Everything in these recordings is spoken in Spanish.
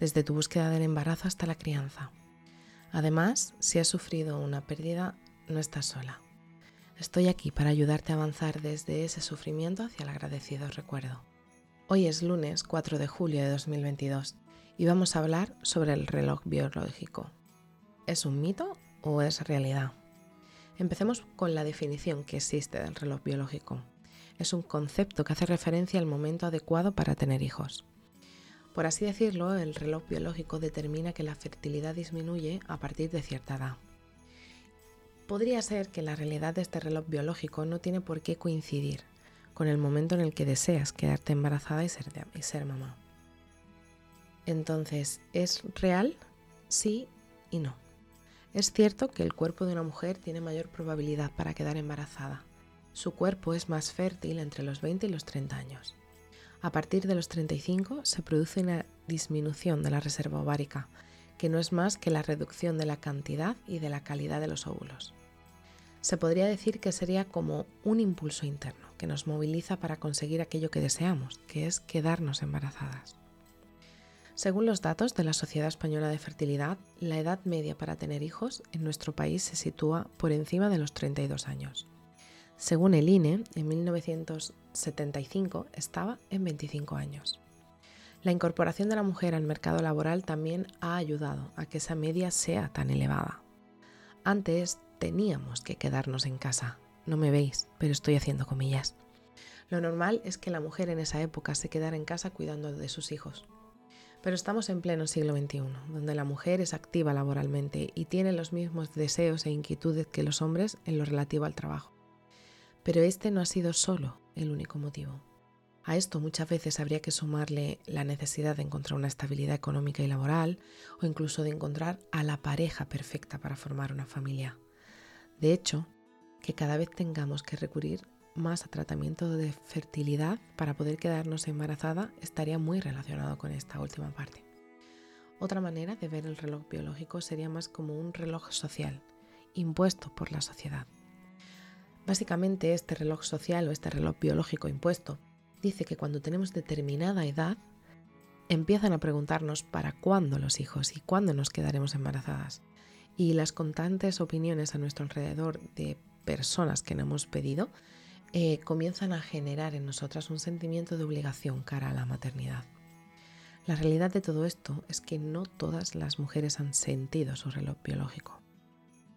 desde tu búsqueda del embarazo hasta la crianza. Además, si has sufrido una pérdida, no estás sola. Estoy aquí para ayudarte a avanzar desde ese sufrimiento hacia el agradecido recuerdo. Hoy es lunes 4 de julio de 2022 y vamos a hablar sobre el reloj biológico. ¿Es un mito o es realidad? Empecemos con la definición que existe del reloj biológico. Es un concepto que hace referencia al momento adecuado para tener hijos. Por así decirlo, el reloj biológico determina que la fertilidad disminuye a partir de cierta edad. Podría ser que la realidad de este reloj biológico no tiene por qué coincidir con el momento en el que deseas quedarte embarazada y ser, y ser mamá. Entonces, ¿es real? Sí y no. Es cierto que el cuerpo de una mujer tiene mayor probabilidad para quedar embarazada. Su cuerpo es más fértil entre los 20 y los 30 años. A partir de los 35 se produce una disminución de la reserva ovárica, que no es más que la reducción de la cantidad y de la calidad de los óvulos. Se podría decir que sería como un impulso interno que nos moviliza para conseguir aquello que deseamos, que es quedarnos embarazadas. Según los datos de la Sociedad Española de Fertilidad, la edad media para tener hijos en nuestro país se sitúa por encima de los 32 años. Según el INE, en 1975 estaba en 25 años. La incorporación de la mujer al mercado laboral también ha ayudado a que esa media sea tan elevada. Antes teníamos que quedarnos en casa. No me veis, pero estoy haciendo comillas. Lo normal es que la mujer en esa época se quedara en casa cuidando de sus hijos. Pero estamos en pleno siglo XXI, donde la mujer es activa laboralmente y tiene los mismos deseos e inquietudes que los hombres en lo relativo al trabajo. Pero este no ha sido solo el único motivo. A esto muchas veces habría que sumarle la necesidad de encontrar una estabilidad económica y laboral o incluso de encontrar a la pareja perfecta para formar una familia. De hecho, que cada vez tengamos que recurrir más a tratamiento de fertilidad para poder quedarnos embarazada estaría muy relacionado con esta última parte. Otra manera de ver el reloj biológico sería más como un reloj social, impuesto por la sociedad. Básicamente este reloj social o este reloj biológico impuesto dice que cuando tenemos determinada edad empiezan a preguntarnos para cuándo los hijos y cuándo nos quedaremos embarazadas. Y las constantes opiniones a nuestro alrededor de personas que no hemos pedido eh, comienzan a generar en nosotras un sentimiento de obligación cara a la maternidad. La realidad de todo esto es que no todas las mujeres han sentido su reloj biológico.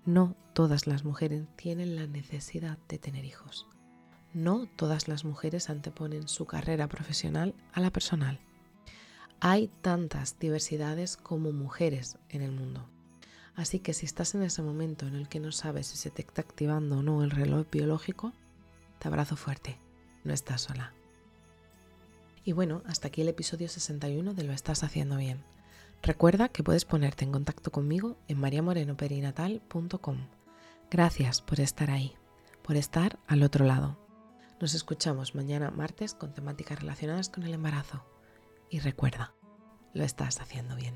No todas las mujeres tienen la necesidad de tener hijos. No todas las mujeres anteponen su carrera profesional a la personal. Hay tantas diversidades como mujeres en el mundo. Así que si estás en ese momento en el que no sabes si se te está activando o no el reloj biológico, te abrazo fuerte, no estás sola. Y bueno, hasta aquí el episodio 61 de Lo estás haciendo bien. Recuerda que puedes ponerte en contacto conmigo en mariamorenoperinatal.com. Gracias por estar ahí, por estar al otro lado. Nos escuchamos mañana martes con temáticas relacionadas con el embarazo. Y recuerda, lo estás haciendo bien.